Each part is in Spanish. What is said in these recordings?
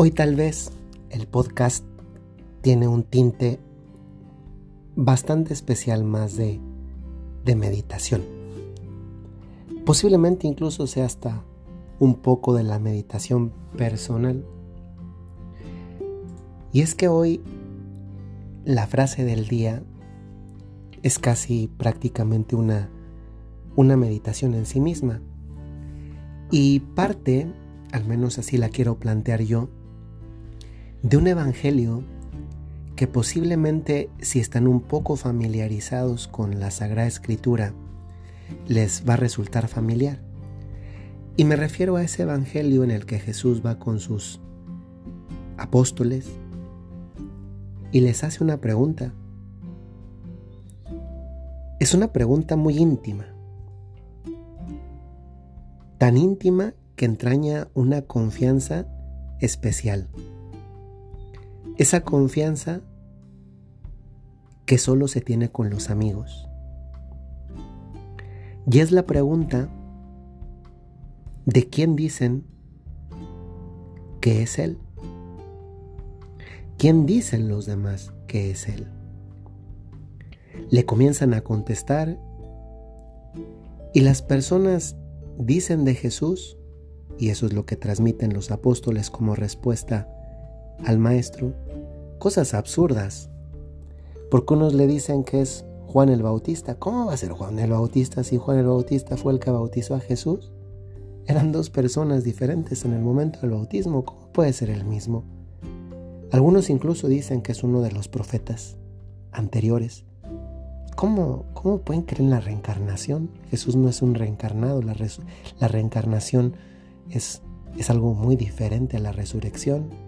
Hoy tal vez el podcast tiene un tinte bastante especial más de, meditación. Posiblemente incluso sea hasta un poco de la meditación personal. Y es que hoy la frase del día es casi prácticamente una, una meditación en sí misma. Y parte, al menos así la quiero plantear yo, de un evangelio que posiblemente si están un poco familiarizados con la Sagrada Escritura, les va a resultar familiar. Y me refiero a ese evangelio en el que Jesús va con sus apóstoles y les hace una pregunta. Es una pregunta muy íntima, tan íntima que entraña una confianza especial. Esa confianza que solo se tiene con los amigos. Y es la pregunta de quién dicen que es Él. ¿Quién dicen los demás que es Él? Le comienzan a contestar y las personas dicen de Jesús, y eso es lo que transmiten los apóstoles como respuesta al maestro cosas absurdas. Porque unos le dicen que es Juan el Bautista. ¿Cómo va a ser Juan el Bautista si Juan el Bautista fue el que bautizó a Jesús? Eran dos personas diferentes en el momento del bautismo. ¿Cómo puede ser el mismo? Algunos incluso dicen que es uno de los profetas anteriores. ¿Cómo, cómo pueden creer en la reencarnación? Jesús no es un reencarnado. La, la reencarnación es, es algo muy diferente a la resurrección.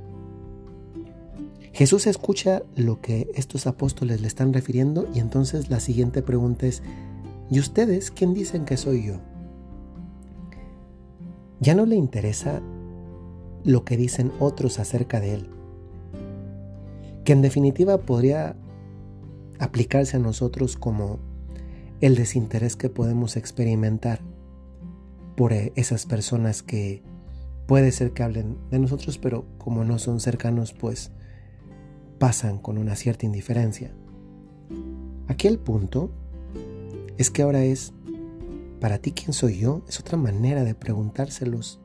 Jesús escucha lo que estos apóstoles le están refiriendo y entonces la siguiente pregunta es, ¿y ustedes quién dicen que soy yo? Ya no le interesa lo que dicen otros acerca de él, que en definitiva podría aplicarse a nosotros como el desinterés que podemos experimentar por eh, esas personas que puede ser que hablen de nosotros, pero como no son cercanos, pues pasan con una cierta indiferencia. Aquí el punto es que ahora es, para ti quién soy yo, es otra manera de preguntárselos.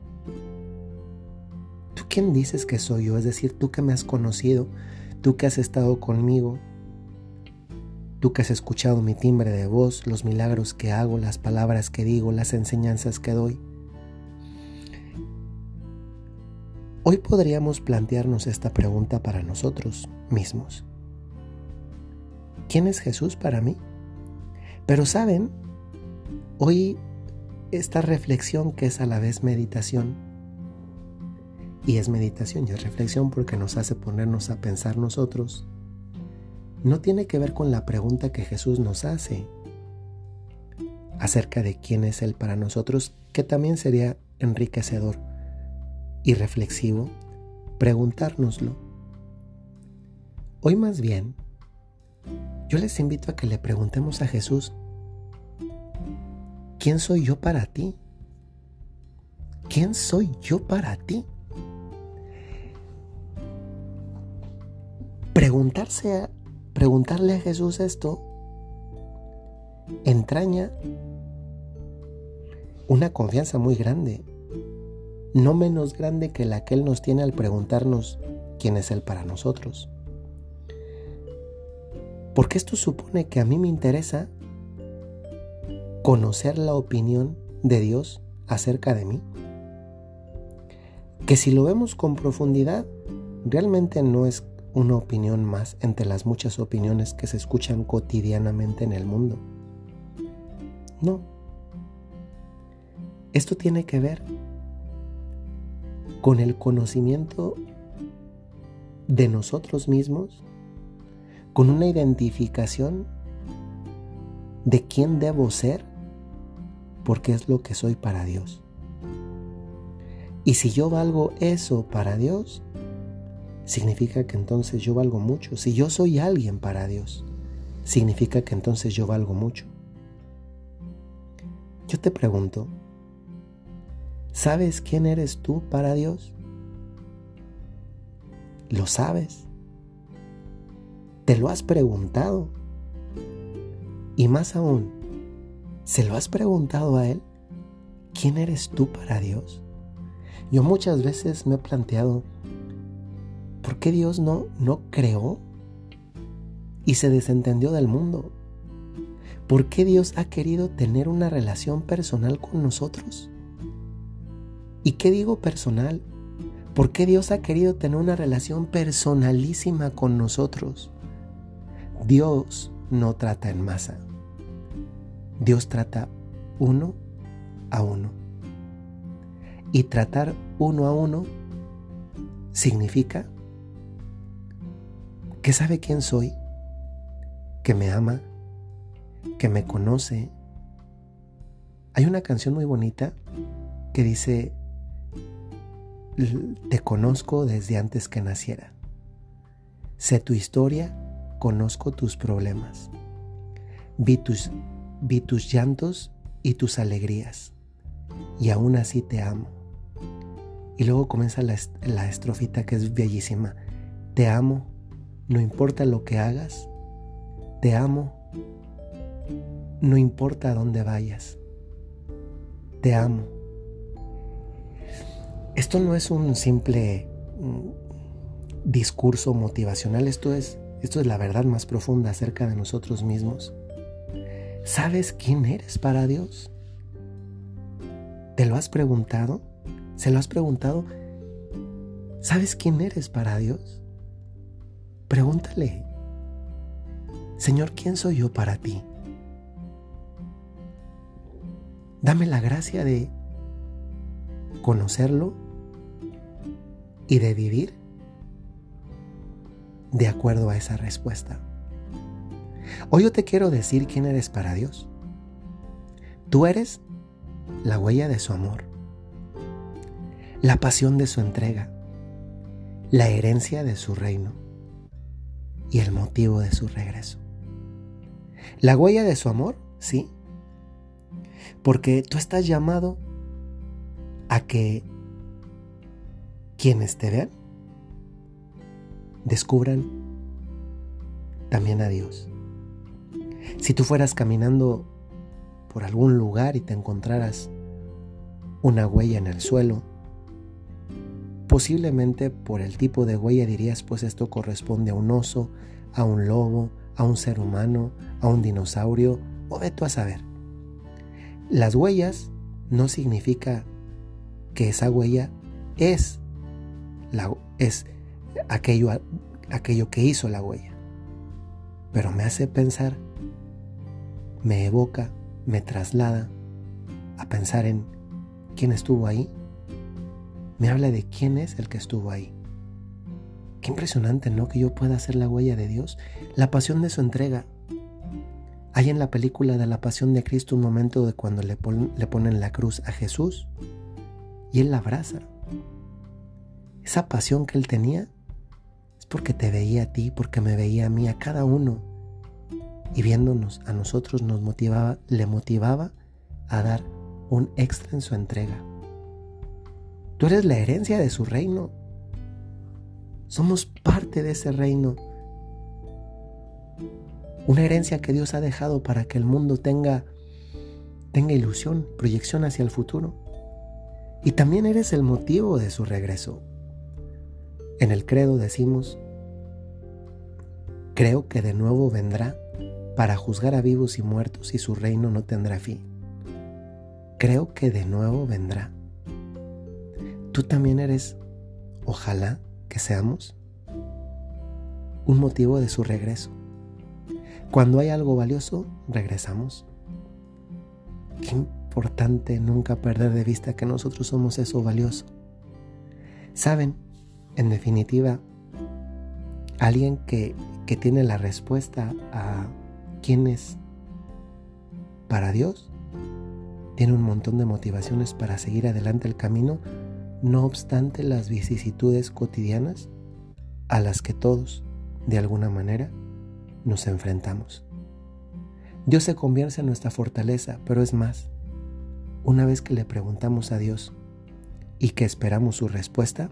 ¿Tú quién dices que soy yo? Es decir, tú que me has conocido, tú que has estado conmigo, tú que has escuchado mi timbre de voz, los milagros que hago, las palabras que digo, las enseñanzas que doy. Hoy podríamos plantearnos esta pregunta para nosotros mismos. ¿Quién es Jesús para mí? Pero saben, hoy esta reflexión que es a la vez meditación, y es meditación y es reflexión porque nos hace ponernos a pensar nosotros, no tiene que ver con la pregunta que Jesús nos hace acerca de quién es Él para nosotros, que también sería enriquecedor y reflexivo preguntárnoslo. Hoy más bien, yo les invito a que le preguntemos a Jesús, ¿quién soy yo para ti? ¿Quién soy yo para ti? Preguntarse preguntarle a Jesús esto entraña una confianza muy grande no menos grande que la que Él nos tiene al preguntarnos quién es Él para nosotros. Porque esto supone que a mí me interesa conocer la opinión de Dios acerca de mí. Que si lo vemos con profundidad, realmente no es una opinión más entre las muchas opiniones que se escuchan cotidianamente en el mundo. No. Esto tiene que ver con el conocimiento de nosotros mismos, con una identificación de quién debo ser, porque es lo que soy para Dios. Y si yo valgo eso para Dios, significa que entonces yo valgo mucho. Si yo soy alguien para Dios, significa que entonces yo valgo mucho. Yo te pregunto, ¿Sabes quién eres tú para Dios? ¿Lo sabes? ¿Te lo has preguntado? Y más aún, ¿se lo has preguntado a Él? ¿Quién eres tú para Dios? Yo muchas veces me he planteado, ¿por qué Dios no, no creó y se desentendió del mundo? ¿Por qué Dios ha querido tener una relación personal con nosotros? ¿Y qué digo personal? ¿Por qué Dios ha querido tener una relación personalísima con nosotros? Dios no trata en masa. Dios trata uno a uno. Y tratar uno a uno significa que sabe quién soy, que me ama, que me conoce. Hay una canción muy bonita que dice, te conozco desde antes que naciera. Sé tu historia, conozco tus problemas. Vi tus, vi tus llantos y tus alegrías, y aún así te amo. Y luego comienza la, la estrofita que es bellísima. Te amo, no importa lo que hagas. Te amo, no importa a dónde vayas. Te amo. Esto no es un simple mm, discurso motivacional, esto es, esto es la verdad más profunda acerca de nosotros mismos. ¿Sabes quién eres para Dios? ¿Te lo has preguntado? ¿Se lo has preguntado? ¿Sabes quién eres para Dios? Pregúntale, Señor, ¿quién soy yo para ti? Dame la gracia de conocerlo y de vivir de acuerdo a esa respuesta. Hoy yo te quiero decir quién eres para Dios. Tú eres la huella de su amor, la pasión de su entrega, la herencia de su reino y el motivo de su regreso. La huella de su amor, sí, porque tú estás llamado a que quienes te vean descubran también a Dios. Si tú fueras caminando por algún lugar y te encontraras una huella en el suelo, posiblemente por el tipo de huella dirías, pues esto corresponde a un oso, a un lobo, a un ser humano, a un dinosaurio, o ve tú a saber. Las huellas no significa que esa huella es, la, es aquello, aquello que hizo la huella. Pero me hace pensar, me evoca, me traslada a pensar en quién estuvo ahí. Me habla de quién es el que estuvo ahí. Qué impresionante, ¿no? Que yo pueda hacer la huella de Dios. La pasión de su entrega. Hay en la película de la pasión de Cristo un momento de cuando le, le ponen la cruz a Jesús y Él la abraza. Esa pasión que Él tenía es porque te veía a ti, porque me veía a mí, a cada uno. Y viéndonos a nosotros nos motivaba, le motivaba a dar un extra en su entrega. Tú eres la herencia de su reino. Somos parte de ese reino. Una herencia que Dios ha dejado para que el mundo tenga, tenga ilusión, proyección hacia el futuro. Y también eres el motivo de su regreso. En el credo decimos, creo que de nuevo vendrá para juzgar a vivos y muertos y su reino no tendrá fin. Creo que de nuevo vendrá. Tú también eres, ojalá que seamos, un motivo de su regreso. Cuando hay algo valioso, regresamos. Qué importante nunca perder de vista que nosotros somos eso valioso. Saben, en definitiva, alguien que, que tiene la respuesta a quién es para Dios, tiene un montón de motivaciones para seguir adelante el camino, no obstante las vicisitudes cotidianas a las que todos, de alguna manera, nos enfrentamos. Dios se convierte en nuestra fortaleza, pero es más, una vez que le preguntamos a Dios y que esperamos su respuesta,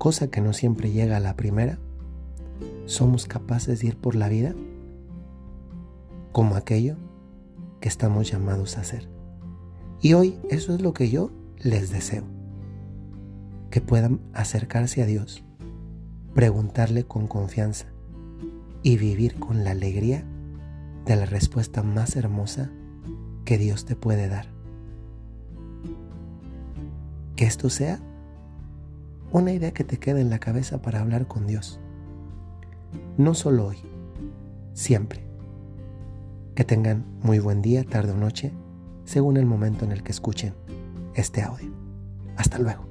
cosa que no siempre llega a la primera, somos capaces de ir por la vida como aquello que estamos llamados a hacer. Y hoy eso es lo que yo les deseo. Que puedan acercarse a Dios, preguntarle con confianza y vivir con la alegría de la respuesta más hermosa que Dios te puede dar. Que esto sea una idea que te quede en la cabeza para hablar con Dios. No solo hoy, siempre. Que tengan muy buen día, tarde o noche, según el momento en el que escuchen este audio. Hasta luego.